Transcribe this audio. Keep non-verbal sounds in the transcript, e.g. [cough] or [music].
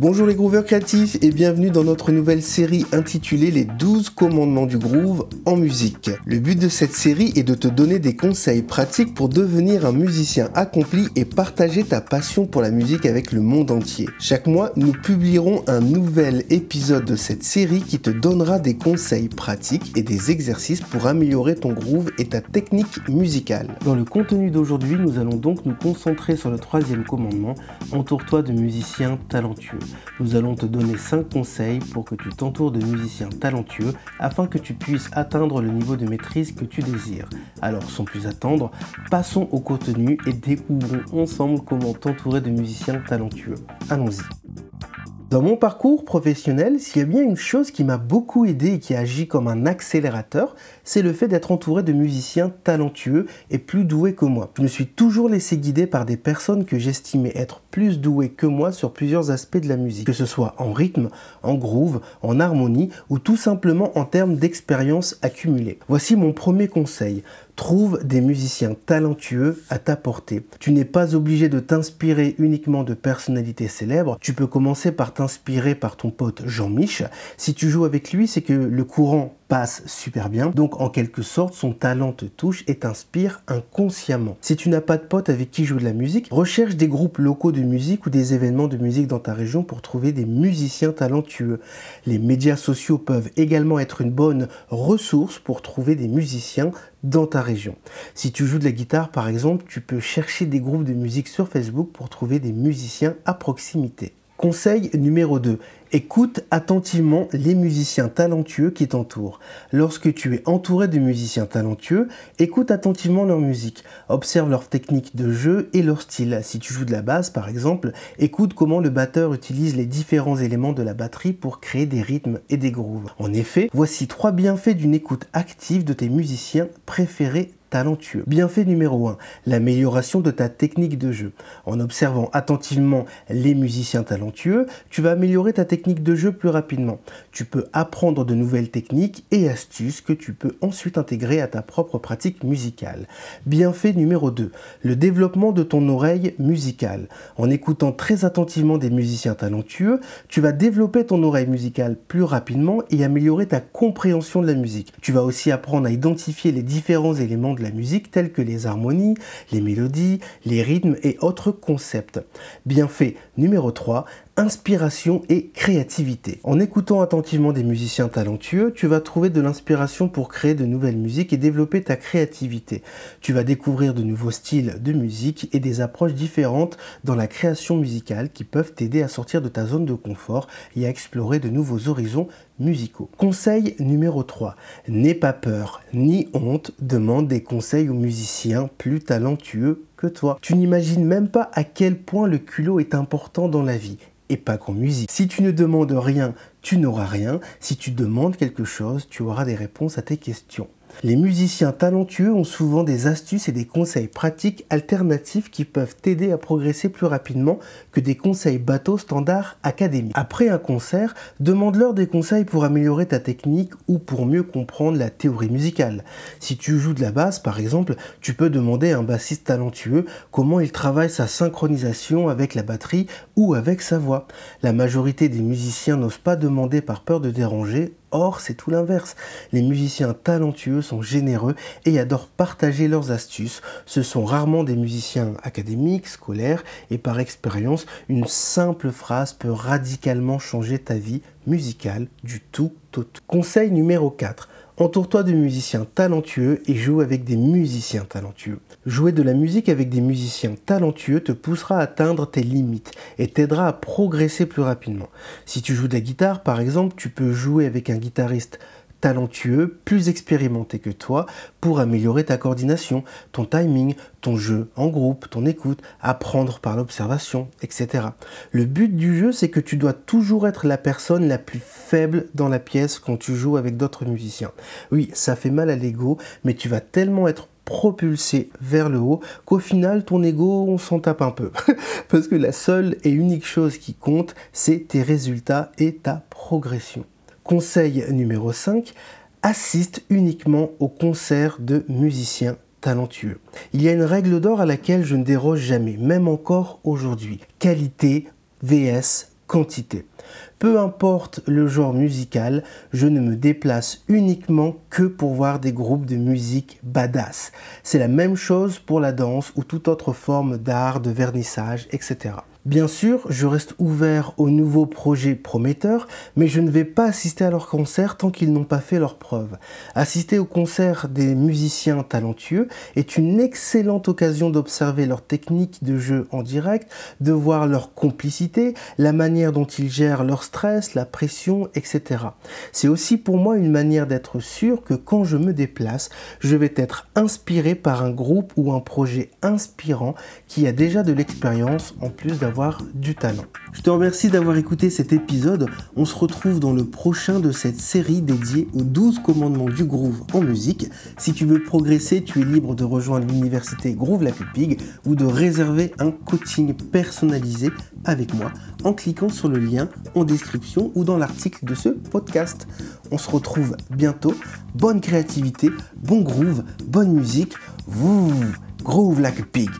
Bonjour les grooveurs créatifs et bienvenue dans notre nouvelle série intitulée Les 12 commandements du groove en musique. Le but de cette série est de te donner des conseils pratiques pour devenir un musicien accompli et partager ta passion pour la musique avec le monde entier. Chaque mois, nous publierons un nouvel épisode de cette série qui te donnera des conseils pratiques et des exercices pour améliorer ton groove et ta technique musicale. Dans le contenu d'aujourd'hui, nous allons donc nous concentrer sur le troisième commandement, entoure-toi de musiciens talentueux. Nous allons te donner 5 conseils pour que tu t'entoures de musiciens talentueux afin que tu puisses atteindre le niveau de maîtrise que tu désires. Alors sans plus attendre, passons au contenu et découvrons ensemble comment t'entourer de musiciens talentueux. Allons-y. Dans mon parcours professionnel, s'il y a bien une chose qui m'a beaucoup aidé et qui agit comme un accélérateur, c'est le fait d'être entouré de musiciens talentueux et plus doués que moi. Je me suis toujours laissé guider par des personnes que j'estimais être plus douées que moi sur plusieurs aspects de la musique, que ce soit en rythme, en groove, en harmonie ou tout simplement en termes d'expérience accumulée. Voici mon premier conseil. Trouve des musiciens talentueux à ta portée. Tu n'es pas obligé de t'inspirer uniquement de personnalités célèbres. Tu peux commencer par t'inspirer par ton pote Jean-Mich. Si tu joues avec lui, c'est que le courant passe super bien. Donc en quelque sorte, son talent te touche et t'inspire inconsciemment. Si tu n'as pas de pote avec qui jouer de la musique, recherche des groupes locaux de musique ou des événements de musique dans ta région pour trouver des musiciens talentueux. Les médias sociaux peuvent également être une bonne ressource pour trouver des musiciens dans ta région. Si tu joues de la guitare par exemple, tu peux chercher des groupes de musique sur Facebook pour trouver des musiciens à proximité. Conseil numéro 2. Écoute attentivement les musiciens talentueux qui t'entourent. Lorsque tu es entouré de musiciens talentueux, écoute attentivement leur musique. Observe leur technique de jeu et leur style. Si tu joues de la basse par exemple, écoute comment le batteur utilise les différents éléments de la batterie pour créer des rythmes et des grooves. En effet, voici trois bienfaits d'une écoute active de tes musiciens préférés talentueux. Bienfait numéro 1, l'amélioration de ta technique de jeu. En observant attentivement les musiciens talentueux, tu vas améliorer ta technique de jeu plus rapidement. Tu peux apprendre de nouvelles techniques et astuces que tu peux ensuite intégrer à ta propre pratique musicale. Bienfait numéro 2, le développement de ton oreille musicale. En écoutant très attentivement des musiciens talentueux, tu vas développer ton oreille musicale plus rapidement et améliorer ta compréhension de la musique. Tu vas aussi apprendre à identifier les différents éléments de la musique tels que les harmonies, les mélodies, les rythmes et autres concepts. Bienfait numéro 3, inspiration et créativité. En écoutant attentivement des musiciens talentueux, tu vas trouver de l'inspiration pour créer de nouvelles musiques et développer ta créativité. Tu vas découvrir de nouveaux styles de musique et des approches différentes dans la création musicale qui peuvent t'aider à sortir de ta zone de confort et à explorer de nouveaux horizons musicaux. Conseil numéro 3. N'aie pas peur ni honte, demande des conseils aux musiciens plus talentueux toi. Tu n'imagines même pas à quel point le culot est important dans la vie et pas qu'en musique. Si tu ne demandes rien, tu n'auras rien. Si tu demandes quelque chose, tu auras des réponses à tes questions. Les musiciens talentueux ont souvent des astuces et des conseils pratiques alternatifs qui peuvent t'aider à progresser plus rapidement que des conseils bateaux standards académiques. Après un concert, demande-leur des conseils pour améliorer ta technique ou pour mieux comprendre la théorie musicale. Si tu joues de la basse par exemple, tu peux demander à un bassiste talentueux comment il travaille sa synchronisation avec la batterie ou avec sa voix. La majorité des musiciens n'osent pas demander par peur de déranger Or, c'est tout l'inverse. Les musiciens talentueux sont généreux et adorent partager leurs astuces. Ce sont rarement des musiciens académiques, scolaires, et par expérience, une simple phrase peut radicalement changer ta vie musicale du tout au tout. Conseil numéro 4. Entoure-toi de musiciens talentueux et joue avec des musiciens talentueux. Jouer de la musique avec des musiciens talentueux te poussera à atteindre tes limites et t'aidera à progresser plus rapidement. Si tu joues de la guitare par exemple, tu peux jouer avec un guitariste talentueux, plus expérimenté que toi pour améliorer ta coordination, ton timing, ton jeu en groupe, ton écoute, apprendre par l'observation, etc. Le but du jeu, c'est que tu dois toujours être la personne la plus faible dans la pièce quand tu joues avec d'autres musiciens. Oui, ça fait mal à l'ego, mais tu vas tellement être propulsé vers le haut qu'au final ton ego on s'en tape un peu [laughs] parce que la seule et unique chose qui compte c'est tes résultats et ta progression. Conseil numéro 5, assiste uniquement aux concerts de musiciens talentueux. Il y a une règle d'or à laquelle je ne déroge jamais, même encore aujourd'hui. Qualité vs quantité. Peu importe le genre musical, je ne me déplace uniquement que pour voir des groupes de musique badass. C'est la même chose pour la danse ou toute autre forme d'art, de vernissage, etc. Bien sûr, je reste ouvert aux nouveaux projets prometteurs, mais je ne vais pas assister à leurs concerts tant qu'ils n'ont pas fait leurs preuves. Assister au concert des musiciens talentueux est une excellente occasion d'observer leur technique de jeu en direct, de voir leur complicité, la manière dont ils gèrent leur stress, la pression, etc. C'est aussi pour moi une manière d'être sûr que quand je me déplace, je vais être inspiré par un groupe ou un projet inspirant qui a déjà de l'expérience en plus du talent. Je te remercie d'avoir écouté cet épisode. On se retrouve dans le prochain de cette série dédiée aux 12 commandements du groove en musique. Si tu veux progresser, tu es libre de rejoindre l'université Groove La Pig ou de réserver un coaching personnalisé avec moi en cliquant sur le lien en description ou dans l'article de ce podcast. On se retrouve bientôt. Bonne créativité, bon groove, bonne musique. Groove like pig.